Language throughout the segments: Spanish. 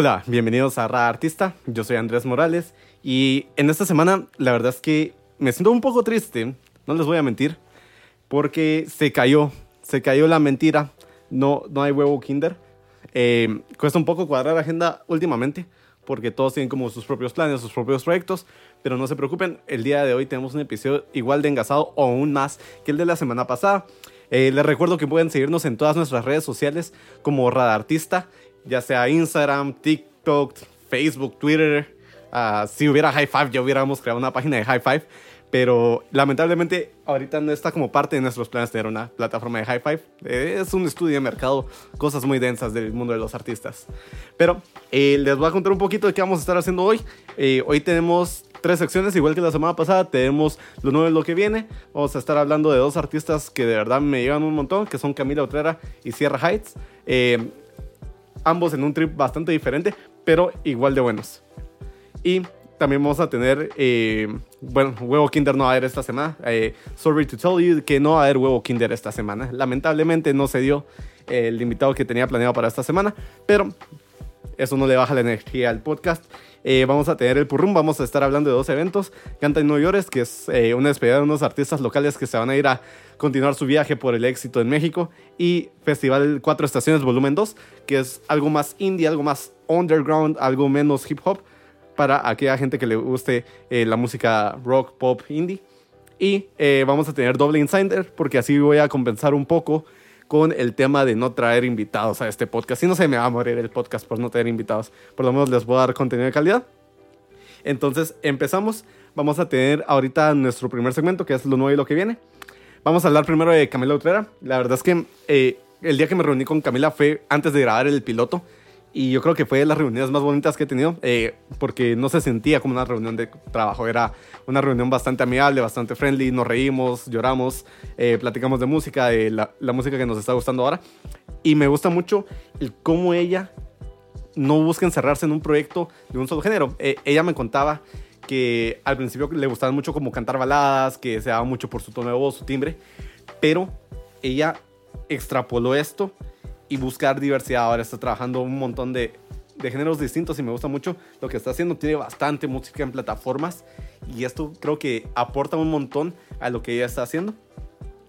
Hola, bienvenidos a Ra Artista. Yo soy Andrés Morales y en esta semana la verdad es que me siento un poco triste, no les voy a mentir, porque se cayó, se cayó la mentira. No, no hay huevo Kinder. Eh, cuesta un poco cuadrar la agenda últimamente porque todos tienen como sus propios planes, sus propios proyectos, pero no se preocupen, el día de hoy tenemos un episodio igual de engasado o aún más que el de la semana pasada. Eh, les recuerdo que pueden seguirnos en todas nuestras redes sociales como Radartista ya sea Instagram, TikTok, Facebook, Twitter. Ah, si hubiera High Five, ya hubiéramos creado una página de High Five. Pero lamentablemente ahorita no está como parte de nuestros planes tener una plataforma de High Five. Eh, es un estudio de mercado, cosas muy densas del mundo de los artistas. Pero eh, les voy a contar un poquito de qué vamos a estar haciendo hoy. Eh, hoy tenemos tres secciones, igual que la semana pasada. Tenemos lo nuevo de lo que viene. Vamos a estar hablando de dos artistas que de verdad me llevan un montón, que son Camila Otrera y Sierra Heights ambos en un trip bastante diferente, pero igual de buenos. Y también vamos a tener, eh, bueno, huevo Kinder no va a haber esta semana. Eh, sorry to tell you que no va a haber huevo Kinder esta semana. Lamentablemente no se dio el invitado que tenía planeado para esta semana, pero eso no le baja la energía al podcast. Eh, vamos a tener el Purrum, vamos a estar hablando de dos eventos. Canta en New York, que es eh, una despedida de unos artistas locales que se van a ir a continuar su viaje por el éxito en México. Y Festival Cuatro Estaciones Volumen 2, que es algo más indie, algo más underground, algo menos hip hop para aquella gente que le guste eh, la música rock, pop, indie. Y vamos a tener doble insider porque así voy a compensar un poco con el tema de no traer invitados a este podcast. Si no se me va a morir el podcast por no tener invitados, por lo menos les voy a dar contenido de calidad. Entonces empezamos. Vamos a tener ahorita nuestro primer segmento, que es lo nuevo y lo que viene. Vamos a hablar primero de Camila Utrera. La verdad es que eh, el día que me reuní con Camila fue antes de grabar el piloto. Y yo creo que fue de las reuniones más bonitas que he tenido, eh, porque no se sentía como una reunión de trabajo, era una reunión bastante amigable, bastante friendly, nos reímos, lloramos, eh, platicamos de música, de la, la, música que nos está gustando ahora. Y me gusta mucho el cómo ella no busca encerrarse en un proyecto de un solo género. Eh, ella me contaba que al principio le gustaba mucho como cantar baladas, que se daba mucho por su tono de voz, su timbre, pero ella extrapoló esto y buscar diversidad. Ahora está trabajando un montón de, de géneros distintos y me gusta mucho lo que está haciendo. Tiene bastante música en plataformas y esto creo que aporta un montón a lo que ella está haciendo.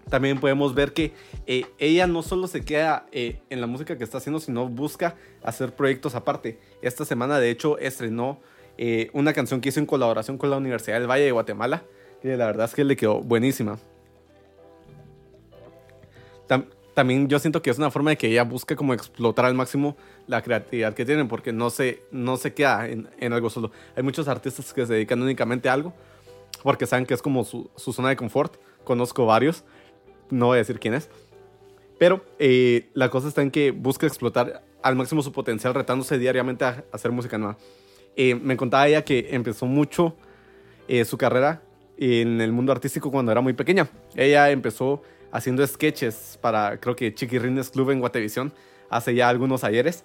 También podemos ver que eh, ella no solo se queda eh, en la música que está haciendo, sino busca hacer proyectos aparte. Esta semana, de hecho, estrenó eh, una canción que hizo en colaboración con la Universidad del Valle de Guatemala, que la verdad es que le quedó buenísima también yo siento que es una forma de que ella busque como explotar al máximo la creatividad que tienen, porque no se, no se queda en, en algo solo. Hay muchos artistas que se dedican únicamente a algo, porque saben que es como su, su zona de confort. Conozco varios, no voy a decir quién es. Pero eh, la cosa está en que busca explotar al máximo su potencial, retándose diariamente a, hacer música nueva. Eh, me contaba ella que empezó mucho eh, su carrera en el mundo artístico cuando era muy pequeña. Ella empezó haciendo sketches para, creo que Chiquirrines Club en Guatevisión hace ya algunos ayeres.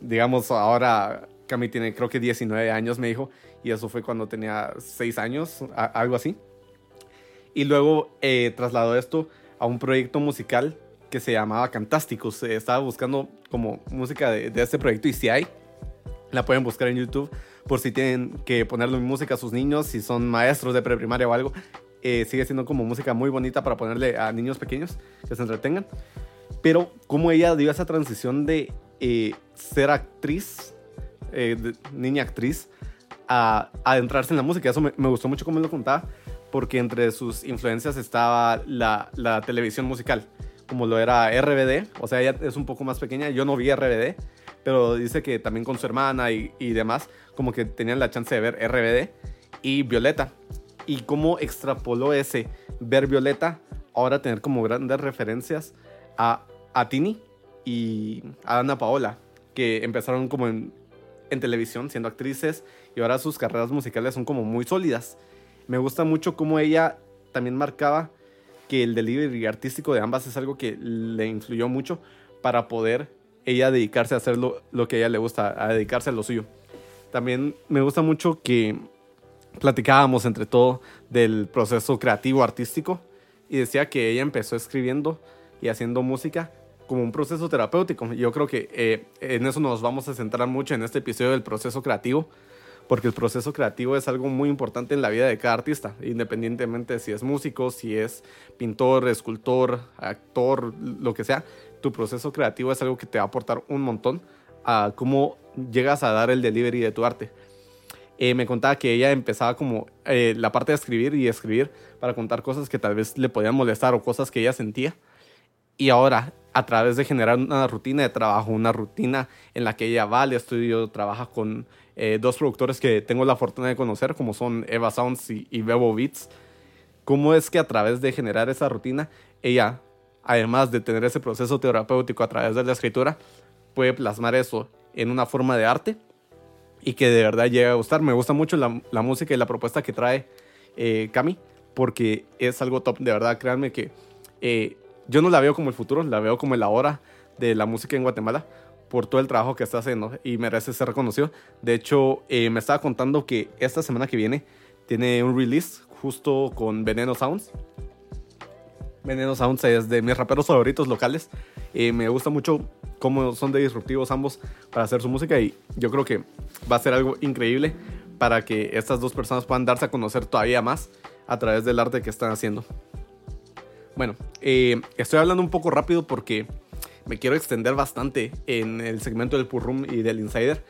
Digamos, ahora Cami tiene creo que 19 años, me dijo, y eso fue cuando tenía 6 años, algo así. Y luego eh, trasladó esto a un proyecto musical que se llamaba Cantasticus. estaba buscando como música de, de, este proyecto y si hay, la pueden buscar en YouTube por si tienen que ponerle música a sus niños, si son maestros de preprimaria o algo. Eh, sigue siendo como música muy bonita para ponerle a niños pequeños que se entretengan. Pero como ella dio esa transición de eh, ser actriz, eh, niña actriz, a, adentrarse en la música. Eso me, gustó mucho como lo contaba, porque entre sus influencias estaba la, la, televisión musical, como lo era RBD. O sea, ella es un poco más pequeña. Yo no vi RBD, pero dice que también con su hermana y, y demás, como que tenían la chance de ver RBD y Violeta y cómo extrapoló ese ver Violeta ahora tener como grandes referencias a, a Tini y a Ana Paola, que empezaron como en, en televisión siendo actrices y ahora sus carreras musicales son como muy sólidas. Me gusta mucho cómo ella también marcaba que el delivery artístico de ambas es algo que le influyó mucho para poder ella dedicarse a hacer lo, lo que a ella le gusta, a dedicarse a lo suyo. También me gusta mucho que platicábamos entre todo del proceso creativo artístico y decía que ella empezó escribiendo y haciendo música como un proceso terapéutico. Yo creo que eh, en eso nos vamos a centrar mucho en este episodio del proceso creativo, porque el proceso creativo es algo muy importante en la vida de cada artista, independientemente de si es músico, si es pintor, escultor, actor, lo que sea. Tu proceso creativo es algo que te va a aportar un montón a cómo llegas a dar el delivery de tu arte. Eh, me contaba que ella empezaba como eh, la parte de escribir y escribir para contar cosas que tal vez le podían molestar o cosas que ella sentía. Y ahora, a través de generar una rutina de trabajo, una rutina en la que ella va al estudio, trabaja con eh, dos productores que tengo la fortuna de conocer, como son Eva Sounds y, y Bebo Beats, cómo es que a través de generar esa rutina, ella, además de tener ese proceso terapéutico a través de la escritura, puede plasmar eso en una forma de arte y que de verdad llega a gustar. Me gusta mucho la, música y la propuesta que trae eh, Cami, porque es algo top, de verdad, créanme que eh, yo no la veo como el futuro, la veo como el ahora de la música en Guatemala por todo el trabajo que está haciendo y merece ser reconocido. De hecho, eh, me estaba contando que esta semana que viene tiene un release justo con Veneno Sounds. Veneno Sounds es de mis raperos favoritos locales. Me gusta mucho cómo son de disruptivos ambos para hacer su música y yo creo que va a ser algo increíble para que estas dos personas puedan darse a conocer todavía más a través del arte que están haciendo. Bueno, eh, estoy hablando un poco rápido porque me quiero extender bastante en el segmento del Purrum y del Insider.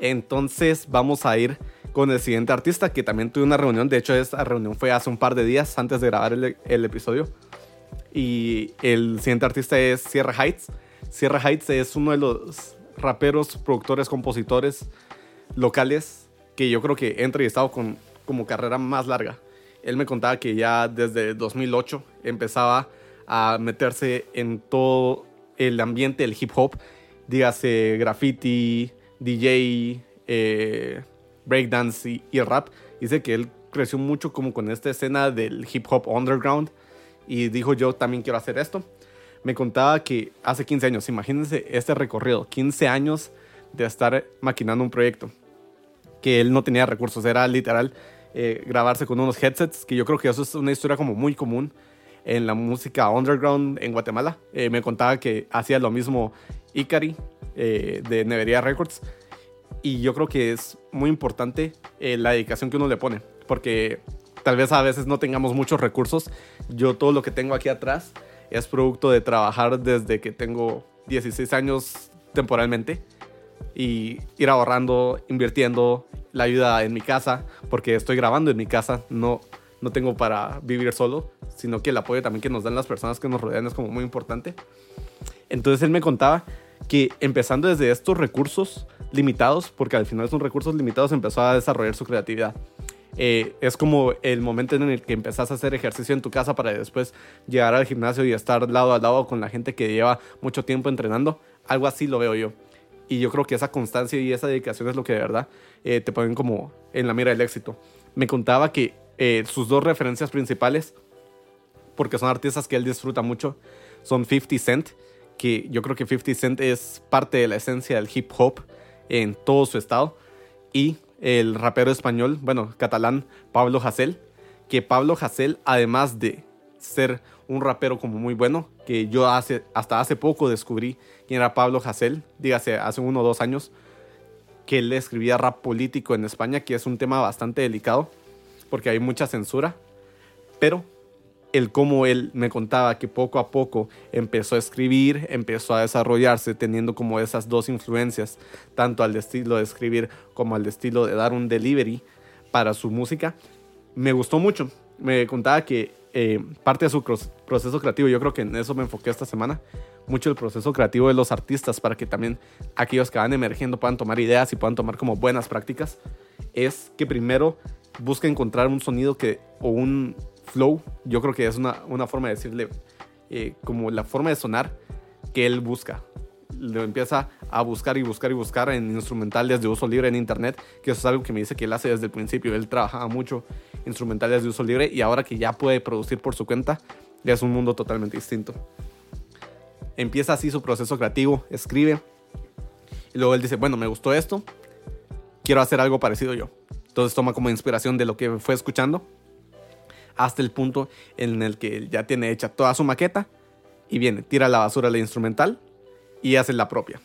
Entonces vamos a ir con el siguiente artista que también tuve una reunión. De hecho, esta reunión fue hace un par de días antes de grabar el, el episodio. Y el siguiente artista es Sierra Heights. Sierra Heights es uno de los raperos, productores, compositores locales que yo creo que he entrevistado con como carrera más larga. Él me contaba que ya desde 2008 empezaba a meterse en todo el ambiente del hip hop, dígase graffiti, DJ, eh, breakdance y, y rap. Dice que él creció mucho como con esta escena del hip hop underground y dijo yo también quiero hacer esto. Me contaba que hace 15 años, imagínense este recorrido, 15 años de estar maquinando un proyecto, que él no tenía recursos, era literal eh, grabarse con unos headsets, que yo creo que eso es una historia como muy común en la música underground en Guatemala. Eh, me contaba que hacía lo mismo Ikari eh, de Nevería Records. Y yo creo que es muy importante la dedicación que uno le pone, porque tal vez a veces no tengamos muchos recursos. Yo todo lo que tengo aquí atrás es producto de trabajar desde que tengo 16 años temporalmente y ir ahorrando, invirtiendo la ayuda en mi casa, porque estoy grabando en mi casa, no, no tengo para vivir solo, sino que el apoyo también que nos dan las personas que nos rodean es como muy importante. Entonces él me contaba que empezando desde estos recursos limitados, porque al final son recursos limitados, empezó a desarrollar su creatividad. Eh, es como el momento en el que empezás a hacer ejercicio en tu casa para después llegar al gimnasio y estar lado a lado con la gente que lleva mucho tiempo entrenando. Algo así lo veo yo. Y yo creo que esa constancia y esa dedicación es lo que de verdad eh, te ponen como en la mira del éxito. Me contaba que eh, sus dos referencias principales, porque son artistas que él disfruta mucho, son 50 Cent, que yo creo que 50 Cent es parte de la esencia del hip hop en todo su estado, y el rapero español, bueno, catalán, Pablo Hasél, que Pablo Hasél, además de ser un rapero como muy bueno, que yo hace, hasta hace poco descubrí quién era Pablo Hasél, dígase hace uno o dos años, que él escribía rap político en España, que es un tema bastante delicado, porque hay mucha censura, pero el cómo él me contaba que poco a poco empezó a escribir, empezó a desarrollarse teniendo como esas dos influencias, tanto al estilo de escribir como al estilo de dar un delivery para su música, me gustó mucho. Me contaba que eh, parte de su proceso creativo, yo creo que en eso me enfoqué esta semana, mucho el proceso creativo de los artistas para que también aquellos que van emergiendo puedan tomar ideas y puedan tomar como buenas prácticas, es que primero busca encontrar un sonido que o un flow, yo creo que es una, una forma de decirle eh, como la forma de sonar que él busca. Lo empieza a buscar y buscar y buscar en instrumentales de uso libre en internet, que eso es algo que me dice que él hace desde el principio. Él trabajaba mucho instrumentales de uso libre y ahora que ya puede producir por su cuenta, ya es un mundo totalmente distinto. Empieza así su proceso creativo, escribe y luego él dice, bueno, me gustó esto, quiero hacer algo parecido yo. Entonces toma como inspiración de lo que fue escuchando hasta el punto en el que ya tiene hecha toda su maqueta y viene, tira la basura la instrumental y hace la propia.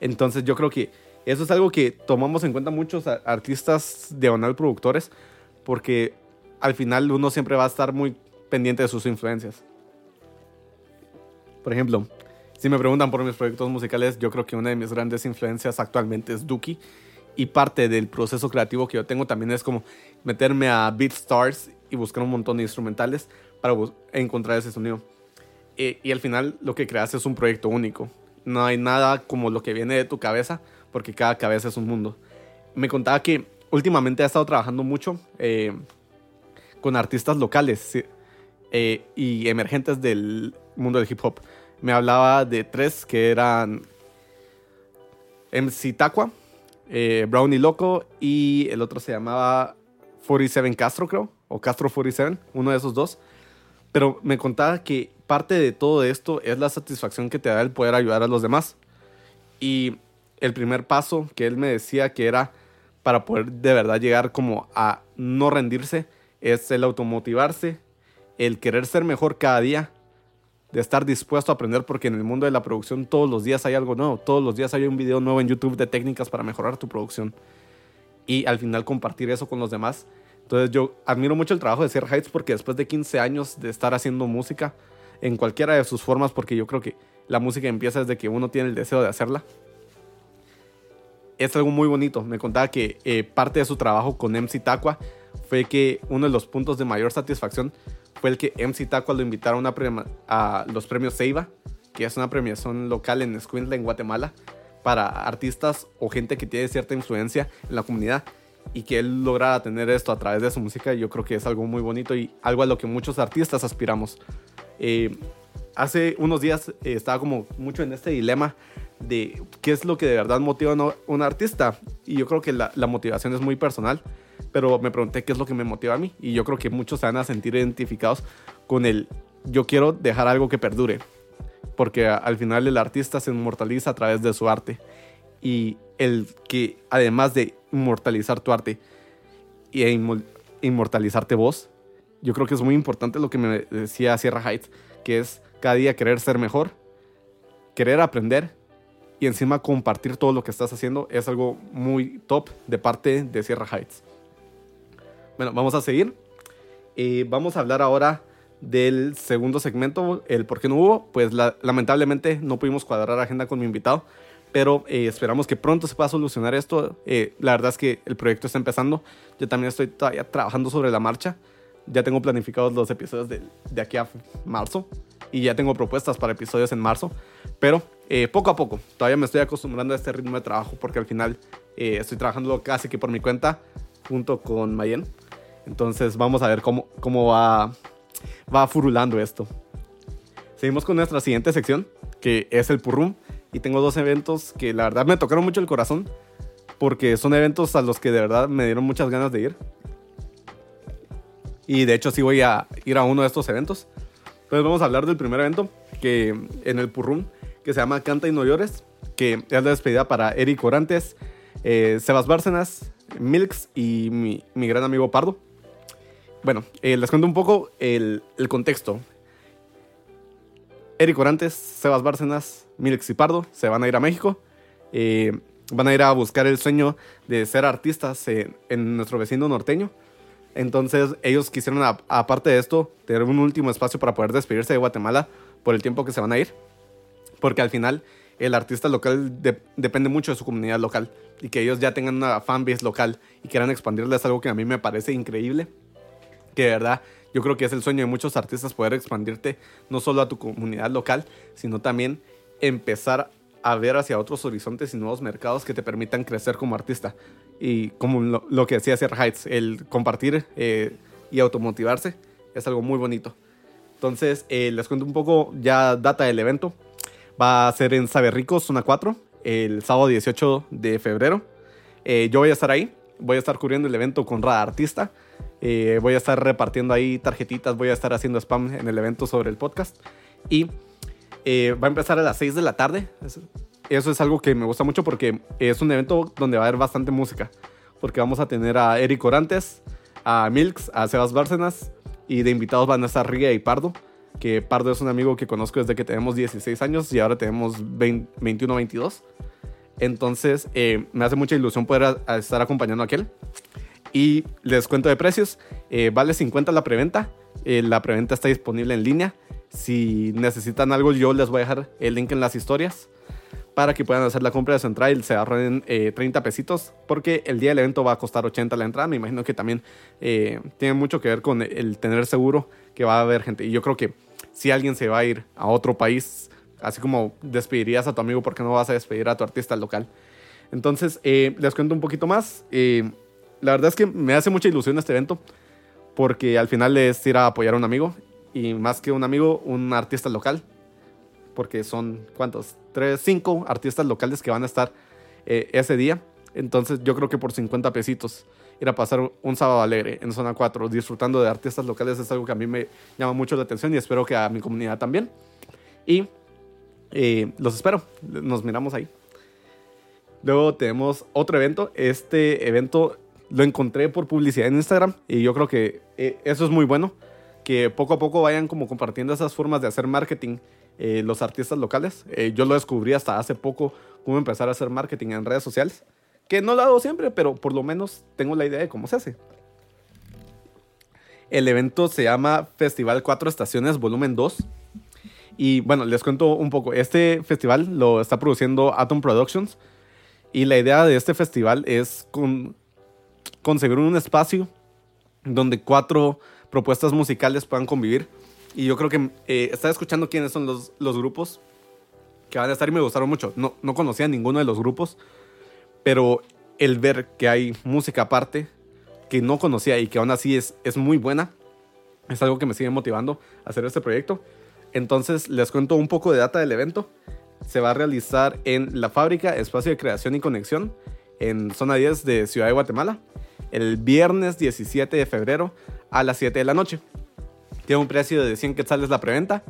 Entonces yo creo que eso es algo que tomamos en cuenta muchos artistas diagonal productores porque al final uno siempre va a estar muy pendiente de sus influencias. Por ejemplo, si me preguntan por mis proyectos musicales, yo creo que una de mis grandes influencias actualmente es Duki. Y parte del proceso creativo que yo tengo también es como meterme a BeatStars y buscar un montón de instrumentales para encontrar ese sonido. Y, y, al final lo que creas es un proyecto único. No hay nada como lo que viene de tu cabeza, porque cada cabeza es un mundo. Me contaba que últimamente ha estado trabajando mucho eh, con artistas locales eh, y emergentes del mundo del hip hop. Me hablaba de tres que eran MC Taqua, eh, Brownie Loco y el otro se llamaba 47 Castro, creo, o Castro 47, uno de esos dos. Pero me contaba que parte de todo esto es la satisfacción que te da el poder ayudar a los demás. Y el primer paso que él me decía que era para poder de verdad llegar como a no rendirse es el automotivarse, el querer ser mejor cada día, de estar dispuesto a aprender porque en el mundo de la producción todos los días hay algo nuevo, todos los días hay un video nuevo en YouTube de técnicas para mejorar tu producción y al final compartir eso con los demás. Entonces yo admiro mucho el trabajo de Sierra Heights porque después de 15 años de estar haciendo música en cualquiera de sus formas, porque yo creo que la música empieza desde que uno tiene el deseo de hacerla, es algo muy bonito. Me contaba que eh, parte de su trabajo con MC Taqua fue que uno de los puntos de mayor satisfacción fue el que MC Taqua lo invitaron a, los premios Seiba, que es una premiación local en Escuintla, en Guatemala, para artistas o gente que tiene cierta influencia en la comunidad y que él lograra tener esto a través de su música, yo creo que es algo muy bonito y algo a lo que muchos artistas aspiramos. Eh, hace unos días eh, estaba como mucho en este dilema de qué es lo que de verdad motiva a un artista. Y yo creo que la, motivación es muy personal, pero me pregunté qué es lo que me motiva a mí. Y yo creo que muchos se van a sentir identificados con el yo quiero dejar algo que perdure. Porque al final el artista se inmortaliza a través de su arte. Y el que además de inmortalizar tu arte y e inmortalizarte vos, yo creo que es muy importante lo que me decía Sierra Heights, que es cada día querer ser mejor, querer aprender y encima compartir todo lo que estás haciendo es algo muy top de parte de Sierra Heights. Bueno, vamos a seguir. Eh, vamos a hablar ahora del segundo segmento, el por qué no hubo. Pues lamentablemente no pudimos cuadrar agenda con mi invitado, pero eh, esperamos que pronto se pueda solucionar esto. Eh, la verdad es que el proyecto está empezando. Yo también estoy todavía trabajando sobre la marcha. Ya tengo planificados los episodios de, de aquí a marzo y ya tengo propuestas para episodios en marzo, pero eh, poco a poco, todavía me estoy acostumbrando a este ritmo de trabajo porque al final eh, estoy trabajando casi que por mi cuenta junto con Mayen. Entonces vamos a ver cómo, cómo va, va furulando esto. Seguimos con nuestra siguiente sección, que es el Purrum. Y tengo dos eventos que la verdad me tocaron mucho el corazón, porque son eventos a los que de verdad me dieron muchas ganas de ir. Y de hecho sí voy a ir a uno de estos eventos. Entonces vamos a hablar del primer evento que en el Purrum, que se llama Canta y no llores, que es la despedida para Eric Orantes, eh, Sebas Bárcenas, Milks y mi, mi, gran amigo Pardo. Bueno, eh, les cuento un poco el, el, contexto. Eric Orantes, Sebas Bárcenas, Milks y Pardo se van a ir a México. Eh, van a ir a buscar el sueño de ser artistas en, nuestro vecino norteño. Entonces ellos quisieron, aparte de esto, tener un último espacio para poder despedirse de Guatemala por el tiempo que se van a ir. Porque al final el artista local depende mucho de su comunidad local. Y que ellos ya tengan una fanbase local y quieran expandirla es algo que a mí me parece increíble. Que de verdad yo creo que es el sueño de muchos artistas poder expandirte no solo a tu comunidad local, sino también empezar a ver hacia otros horizontes y nuevos mercados que te permitan crecer como artista. Y como lo, que decía Sierra Heights, el compartir eh, y automotivarse es algo muy bonito. Entonces, eh, les cuento un poco ya data del evento. Va a ser en Sabe Rico, zona 4, el sábado 18 de febrero. Eh, yo voy a estar ahí, voy a estar cubriendo el evento con Rada Artista. Voy a estar repartiendo ahí tarjetitas, voy a estar haciendo spam en el evento sobre el podcast. Y eh, va a empezar a las 6 de la tarde. Eso es algo que me gusta mucho porque es un evento donde va a haber bastante música. Porque vamos a tener a Eric Orantes, a Milks, a Sebas Bárcenas y de invitados van a estar Ria y Pardo. que Pardo es un amigo que conozco desde que tenemos 16 años y ahora tenemos 21, 22. Entonces eh, me hace mucha ilusión poder estar acompañando a aquel. Y les cuento de precios. Eh, vale 50 la preventa. Eh, la preventa está disponible en línea. Si necesitan algo, yo les voy a dejar el link en las historias para que puedan hacer la compra de su entrada y se ahorren 30 pesitos. Porque el día del evento va a costar 80 la entrada. Me imagino que también tiene mucho que ver con el tener seguro que va a haber gente. Y yo creo que si alguien se va a ir a otro país, así como despedirías a tu amigo, porque no vas a despedir a tu artista local? Entonces, les cuento un poquito más la verdad es que me hace mucha ilusión este evento porque al final es ir a apoyar a un amigo y más que un amigo, un artista local. Porque son, ¿cuántos? Tres, cinco artistas locales que van a estar eh, ese día. Entonces yo creo que por 50 pesitos ir a pasar un sábado alegre en zona 4 disfrutando de artistas locales es algo que a mí me llama mucho la atención y espero que a mi comunidad también. Y eh, los espero, nos miramos ahí. Luego tenemos otro evento. Este evento lo encontré por publicidad en Instagram y yo creo que eh, eso es muy bueno, que poco a poco vayan como compartiendo esas formas de hacer marketing eh, los artistas locales. Eh, yo lo descubrí hasta hace poco cómo empezar a hacer marketing en redes sociales, que no lo hago siempre, pero por lo menos tengo la idea de cómo se hace. El evento se llama Festival Cuatro Estaciones Volumen 2. Y bueno, les cuento un poco. Este festival lo está produciendo Atom Productions. Y la idea de este festival es con, conseguir un espacio donde cuatro propuestas musicales puedan convivir. Y yo creo que eh, estaba escuchando quiénes son los, los, grupos que van a estar y me gustaron mucho. No, no conocía ninguno de los grupos, pero el ver que hay música aparte que no conocía y que aún así es, es muy buena, es algo que me sigue motivando a hacer este proyecto. Entonces les cuento un poco de data del evento. Se va a realizar en la fábrica Espacio de Creación y Conexión en zona 10 de Ciudad de Guatemala el viernes 17 de febrero a las 7 de la noche. Tiene un precio de 100 quetzales la preventa,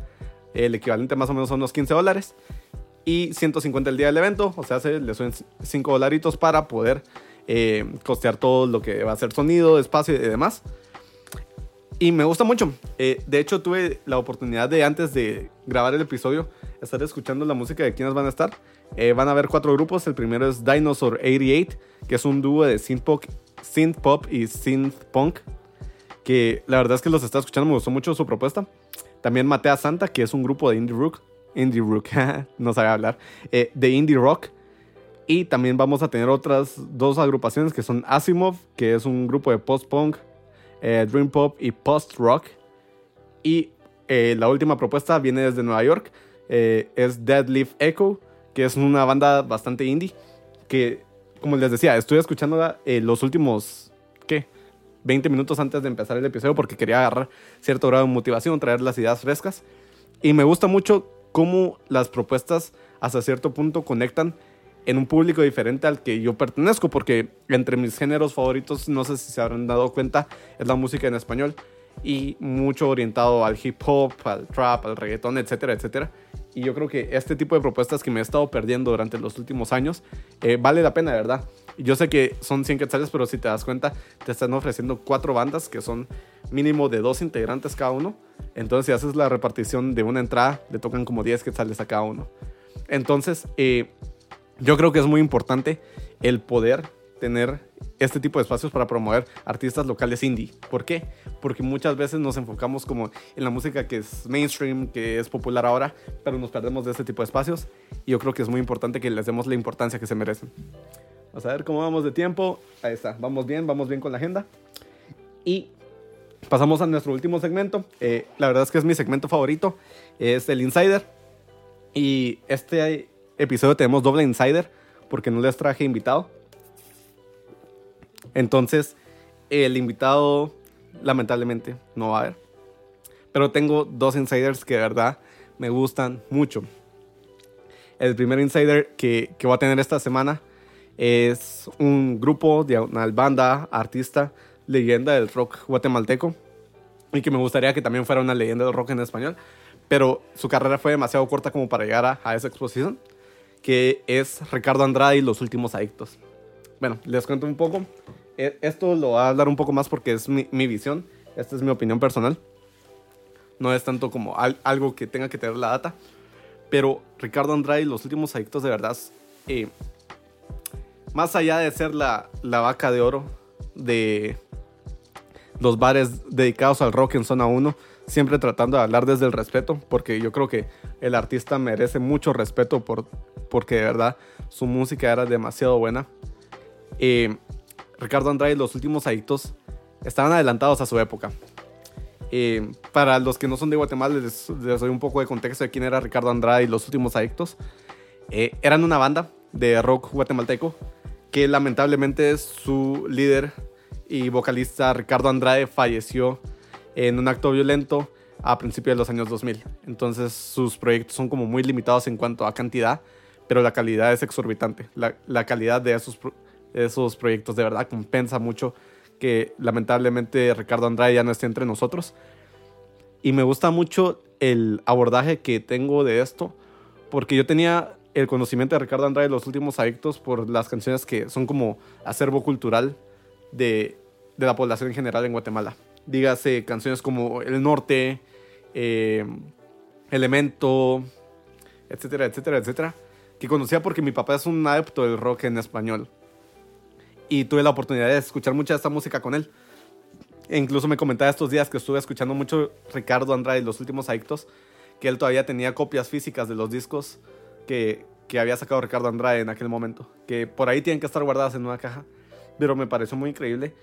el equivalente más o menos son unos 15 dólares, y 150 el día del evento, o sea, se le suben 5 dolaritos para poder eh, costear todo lo que va a ser sonido, espacio y demás. Y me gusta mucho. Eh, de hecho, tuve la oportunidad de antes de grabar el episodio estar escuchando la música de quienes van a estar. Eh, van a haber cuatro grupos. El primero es Dinosaur 88, que es un dúo de synth pop, synth pop y synth punk, que la verdad es que los está escuchando, me gustó mucho su propuesta. También Matea Santa, que es un grupo de indie rock, indie rock, no sabe hablar, eh, de indie rock. Y también vamos a tener otras dos agrupaciones que son Asimov, que es un grupo de post-punk, eh, dream pop y post-rock. Y eh, la última propuesta viene desde Nueva York, es Dead Leaf Echo, que es una banda bastante indie, que como les decía, estoy escuchando eh, los últimos, ¿qué? 20 minutos antes de empezar el episodio porque quería agarrar cierto grado de motivación, traer las ideas frescas. Y me gusta mucho cómo las propuestas hasta cierto punto conectan en un público diferente al que yo pertenezco, porque entre mis géneros favoritos, no sé si se habrán dado cuenta, es la música en español y mucho orientado al hip hop, al trap, al reggaetón, etcétera, etcétera. Y yo creo que este tipo de propuestas que me he estado perdiendo durante los últimos años eh, vale la pena, verdad. Yo sé que son 100 quetzales, pero si te das cuenta, te están ofreciendo cuatro bandas que son mínimo de dos integrantes cada uno. Entonces, si haces la repartición de una entrada, le tocan como 10 quetzales a cada uno. Entonces, eh, yo creo que es muy importante el poder tener este tipo de espacios para promover artistas locales indie. ¿Por qué? Porque muchas veces nos enfocamos como en la música que es mainstream, que es popular ahora, pero nos perdemos de este tipo de espacios y yo creo que es muy importante que les demos la importancia que se merecen. Vamos a ver cómo vamos de tiempo. Ahí está, vamos bien, vamos bien con la agenda. Y pasamos a nuestro último segmento. Eh, la verdad es que es mi segmento favorito, es el Insider. Y este episodio tenemos doble Insider porque no les traje invitado entonces, el invitado lamentablemente no va a haber. Pero tengo dos insiders que de verdad me gustan mucho. El primer insider que, que voy a tener esta semana es un grupo una banda, artista, leyenda del rock guatemalteco. Y que me gustaría que también fuera una leyenda del rock en español. Pero su carrera fue demasiado corta como para llegar a, a esa exposición. Que es Ricardo Andrade y los últimos adictos. Bueno, les cuento un poco. E, esto lo voy a hablar un poco más porque es mi, visión. Esta es mi opinión personal. no es tanto como algo que tenga que tener la data. Pero Ricardo Andrade, los últimos adictos de verdad, eh, más allá de ser la, la vaca de oro de los bares dedicados al rock en zona 1, siempre tratando de hablar desde el respeto, porque yo creo que el artista merece mucho respeto por, porque de verdad su música era demasiado buena. Eh, Ricardo Andrade, los últimos adictos, estaban adelantados a su época. Eh, para los que no son de Guatemala, les, doy un poco de contexto de quién era Ricardo Andrade y los últimos adictos. Eh, eran una banda de rock guatemalteco que lamentablemente su líder y vocalista Ricardo Andrade falleció en un acto violento a principios de los años 2000. Entonces sus proyectos son como muy limitados en cuanto a cantidad, pero la calidad es exorbitante. La, la calidad de esos, esos proyectos de verdad compensa mucho que lamentablemente Ricardo Andrade ya no esté entre nosotros. Y me gusta mucho el abordaje que tengo de esto, porque yo tenía el conocimiento de Ricardo Andrade los últimos adictos por las canciones que son como acervo cultural de, de la población en general en Guatemala. Dígase canciones como El Norte, eh, Elemento, etcétera, etcétera, etcétera, que conocía porque mi papá es un adepto del rock en español. Y tuve la oportunidad de escuchar mucha de esta música con él. E incluso me comentaba estos días que estuve escuchando mucho Ricardo Andrade, los últimos adictos, que él todavía tenía copias físicas de los discos que, que había sacado Ricardo Andrade en aquel momento, que por ahí tienen que estar guardadas en una caja. Pero me pareció muy increíble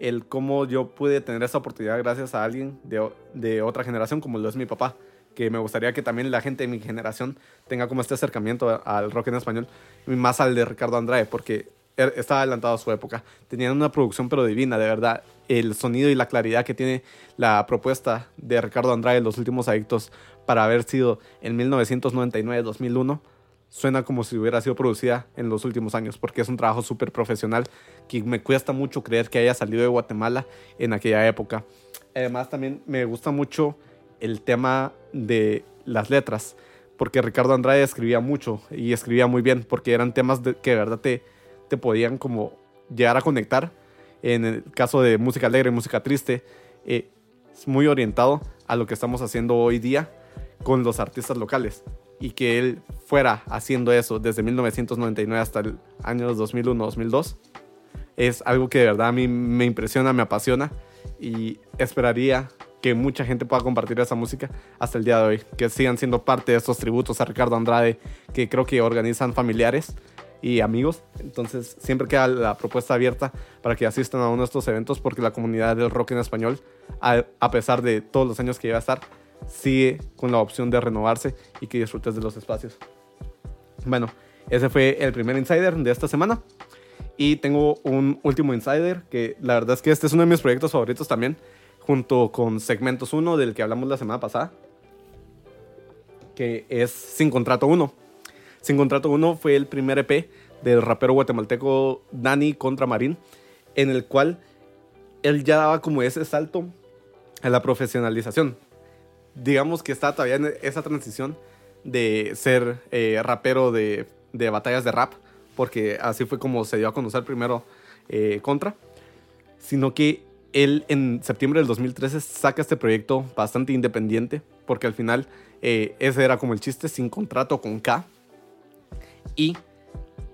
el cómo yo pude tener esa oportunidad gracias a alguien de, de, otra generación como lo es mi papá, que me gustaría que también la gente de mi generación tenga como este acercamiento al rock en español y más al de Ricardo Andrade, porque estaba adelantado a su época. Tenían una producción pero divina, de verdad. El sonido y la claridad que tiene la propuesta de Ricardo Andrade, Los Últimos Adictos, para haber sido en 1999-2001 suena como si hubiera sido producida en los últimos años, porque es un trabajo súper profesional que me cuesta mucho creer que haya salido de Guatemala en aquella época. Además también me gusta mucho el tema de las letras, porque Ricardo Andrade escribía mucho y escribía muy bien, porque eran temas que de verdad te, te podían como llegar a conectar. En el caso de música alegre y música triste, eh, es muy orientado a lo que estamos haciendo hoy día con los artistas locales. Y que él fuera haciendo eso desde 1999 hasta el año 2001-2002 es algo que de verdad a mí me impresiona, me apasiona. Y esperaría que mucha gente pueda compartir esa música hasta el día de hoy, que sigan siendo parte de estos tributos a Ricardo Andrade que creo que organizan familiares y amigos. Entonces siempre queda la propuesta abierta para que asistan a uno de estos eventos porque la comunidad del rock en español, a, pesar de todos los años que lleva a estar, sigue con la opción de renovarse y que disfrutes de los espacios. Bueno, ese fue el primer insider de esta semana. Y tengo un último insider que la verdad es que este es uno de mis proyectos favoritos también, junto con Segmentos 1 del que hablamos la semana pasada, que es Sin Contrato 1. Sin Contrato 1 fue el primer EP del rapero guatemalteco Dani contra Marín, en el cual él ya daba como ese salto a la profesionalización. Digamos que está todavía en esa transición de ser eh, rapero de, de, batallas de rap, porque así fue como se dio a conocer primero eh, Contra, sino que él en septiembre del 2013 saca este proyecto bastante independiente, porque al final eh, ese era como el chiste, sin contrato con K, y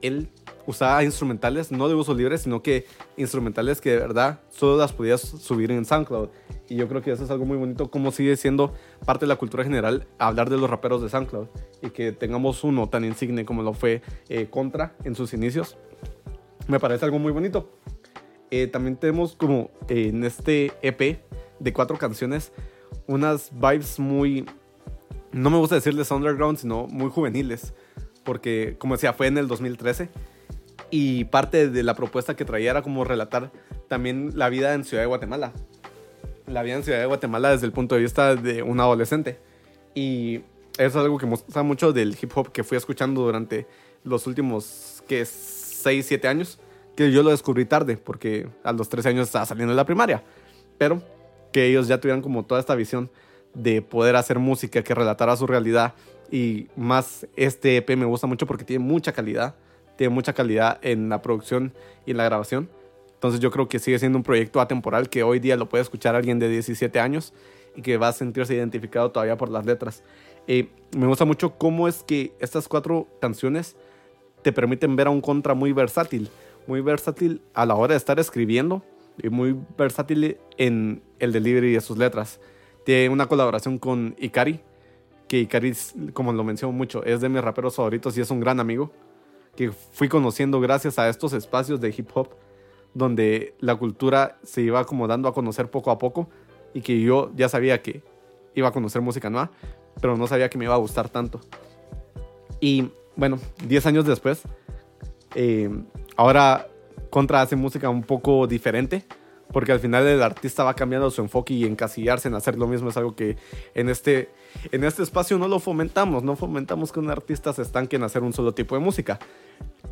él usaba instrumentales no de uso libre, sino que instrumentales que de verdad solo las podías subir en SoundCloud. Y yo creo que eso es algo muy bonito, como sigue siendo parte de la cultura general hablar de los raperos de SoundCloud y que tengamos uno tan insigne como lo fue eh, Contra en sus inicios. Me parece algo muy bonito. Eh, también tenemos como eh, en este EP de cuatro canciones unas vibes muy, no me gusta decirles underground, sino muy juveniles. Porque, como decía, fue en el 2013 y parte de la propuesta que traía era como relatar también la vida en Ciudad de Guatemala. La vida en Ciudad de Guatemala desde el punto de vista de un adolescente. Y es algo que gusta mucho del hip hop que fui escuchando durante los últimos, que 6, 7 años. Que yo lo descubrí tarde, porque a los 13 años estaba saliendo de la primaria. Pero que ellos ya tuvieran como toda esta visión de poder hacer música que relatara su realidad. Y más este EP me gusta mucho porque tiene mucha calidad tiene mucha calidad en la producción y en la grabación. Entonces yo creo que sigue siendo un proyecto atemporal que hoy día lo puede escuchar alguien de 17 años y que va a sentirse identificado todavía por las letras. Eh, me gusta mucho cómo es que estas cuatro canciones te permiten ver a un contra muy versátil, muy versátil a la hora de estar escribiendo y muy versátil en el delivery de sus letras. Tiene una colaboración con Ikari, que Ikari, como lo menciono mucho, es de mis raperos favoritos y es un gran amigo que fui conociendo gracias a estos espacios de hip hop donde la cultura se iba como dando a conocer poco a poco y que yo ya sabía que iba a conocer música nueva, pero no sabía que me iba a gustar tanto. Y bueno, 10 años después, eh, ahora Contra hace música un poco diferente, porque al final el artista va cambiando su enfoque y encasillarse en hacer lo mismo es algo que en este, en este espacio no lo fomentamos, no fomentamos que un artista se estanque en hacer un solo tipo de música.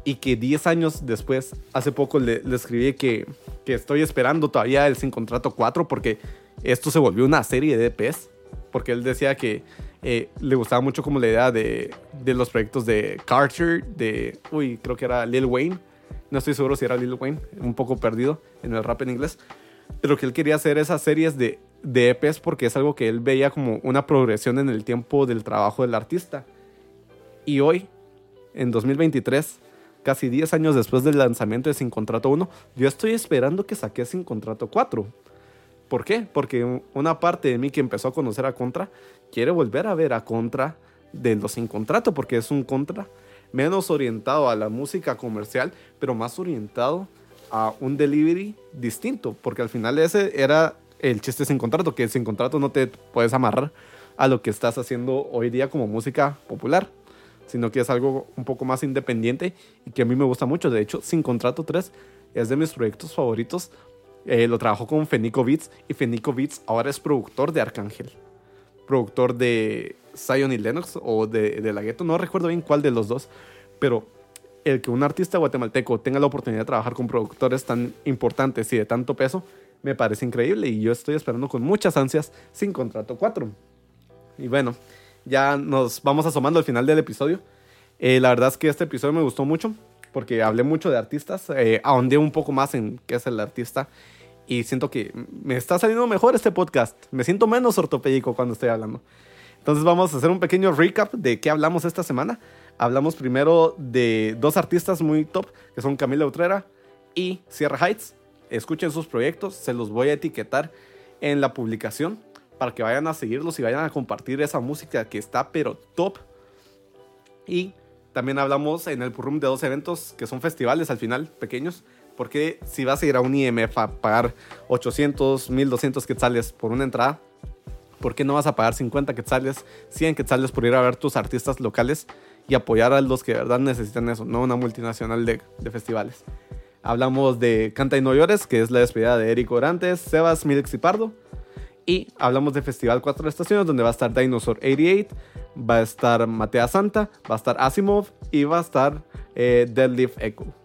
Y que 10 años después, hace poco le, le escribí que, que, estoy esperando todavía el Sin Contrato 4 porque esto se volvió una serie de EPs, porque él decía que eh, le gustaba mucho como la idea de, de los proyectos de Carter, de, uy, creo que era Lil Wayne, no estoy seguro si era Lil Wayne, un poco perdido en el rap en inglés, pero que él quería hacer esas series de, de EPs porque es algo que él veía como una progresión en el tiempo del trabajo del artista. Y hoy, en 2023, casi 10 años después del lanzamiento de Sin Contrato 1, yo estoy esperando que saque Sin Contrato 4. ¿Por qué? Porque una parte de mí que empezó a conocer a Contra quiere volver a ver a Contra de los Sin Contrato, porque es un Contra menos orientado a la música comercial, pero más orientado a un delivery distinto, porque al final ese era el chiste sin contrato, que sin contrato no te puedes amarrar a lo que estás haciendo hoy día como música popular, sino que es algo un poco más independiente y que a mí me gusta mucho. De hecho, Sin Contrato 3 es de mis proyectos favoritos. Eh, lo trabajo con Fenico Beats y Fenico Beats ahora es productor de Arcángel, productor de Zion y Lennox o de, de La Ghetto, no recuerdo bien cuál de los dos, pero el que un artista guatemalteco tenga la oportunidad de trabajar con productores tan importantes y de tanto peso, me parece increíble y yo estoy esperando con muchas ansias sin contrato 4. Y bueno, ya nos vamos asomando al final del episodio. Eh, la verdad es que este episodio me gustó mucho porque hablé mucho de artistas, eh, ahondé un poco más en qué es el artista y siento que me está saliendo mejor este podcast. Me siento menos ortopédico cuando estoy hablando. Entonces vamos a hacer un pequeño recap de qué hablamos esta semana. Hablamos primero de dos artistas muy top, que son Camila Utrera y Sierra Heights. Escuchen sus proyectos, se los voy a etiquetar en la publicación para que vayan a seguirlos y vayan a compartir esa música que está pero top. Y también hablamos en el Purrum de dos eventos que son festivales al final, pequeños. Porque si vas a ir a un IMF a pagar 800, 1200 quetzales por una entrada, ¿por qué no vas a pagar 50 quetzales, 100 quetzales por ir a ver tus artistas locales y apoyar a los que verdad necesitan eso, no una multinacional de, festivales? Hablamos de Canta y No Llores, que es la despedida de Eric Orantes, Sebas, Milix y Pardo. Y hablamos de Festival 4 Estaciones, donde va a estar Dinosaur 88, va a estar Matea Santa, va a estar Asimov y va a estar eh, Deadlift Echo.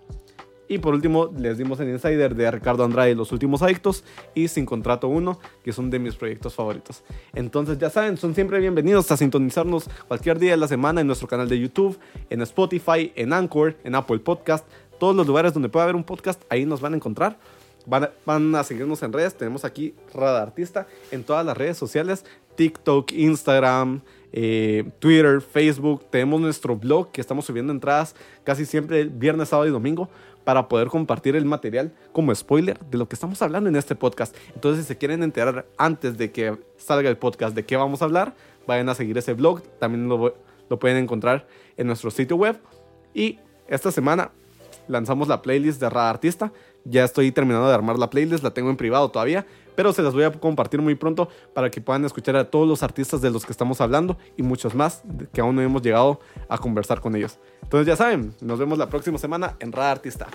Y por último, les dimos el insider de Ricardo Andrade, Los Últimos Adictos, y Sin Contrato 1, que son de mis proyectos favoritos. Entonces, ya saben, son siempre bienvenidos a sintonizarnos cualquier día de la semana en nuestro canal de YouTube, en Spotify, en Anchor, en Apple Podcast, todos los lugares donde pueda haber un podcast, ahí nos van a encontrar. Van a, van a, seguirnos en redes. Tenemos aquí Radar Artista en todas las redes sociales: TikTok, Instagram, eh, Twitter, Facebook. Tenemos nuestro blog que estamos subiendo entradas casi siempre viernes, sábado y domingo para poder compartir el material como spoiler de lo que estamos hablando en este podcast. Entonces, si se quieren enterar antes de que salga el podcast de qué vamos a hablar, vayan a seguir ese blog. También lo, lo pueden encontrar en nuestro sitio web. Y esta semana lanzamos la playlist de Radar Artista. Ya estoy terminando de armar la playlist, la tengo en privado todavía, pero se las voy a compartir muy pronto para que puedan escuchar a todos los artistas de los que estamos hablando y muchos más que aún no hemos llegado a conversar con ellos. Entonces ya saben, nos vemos la próxima semana en Radar Artista.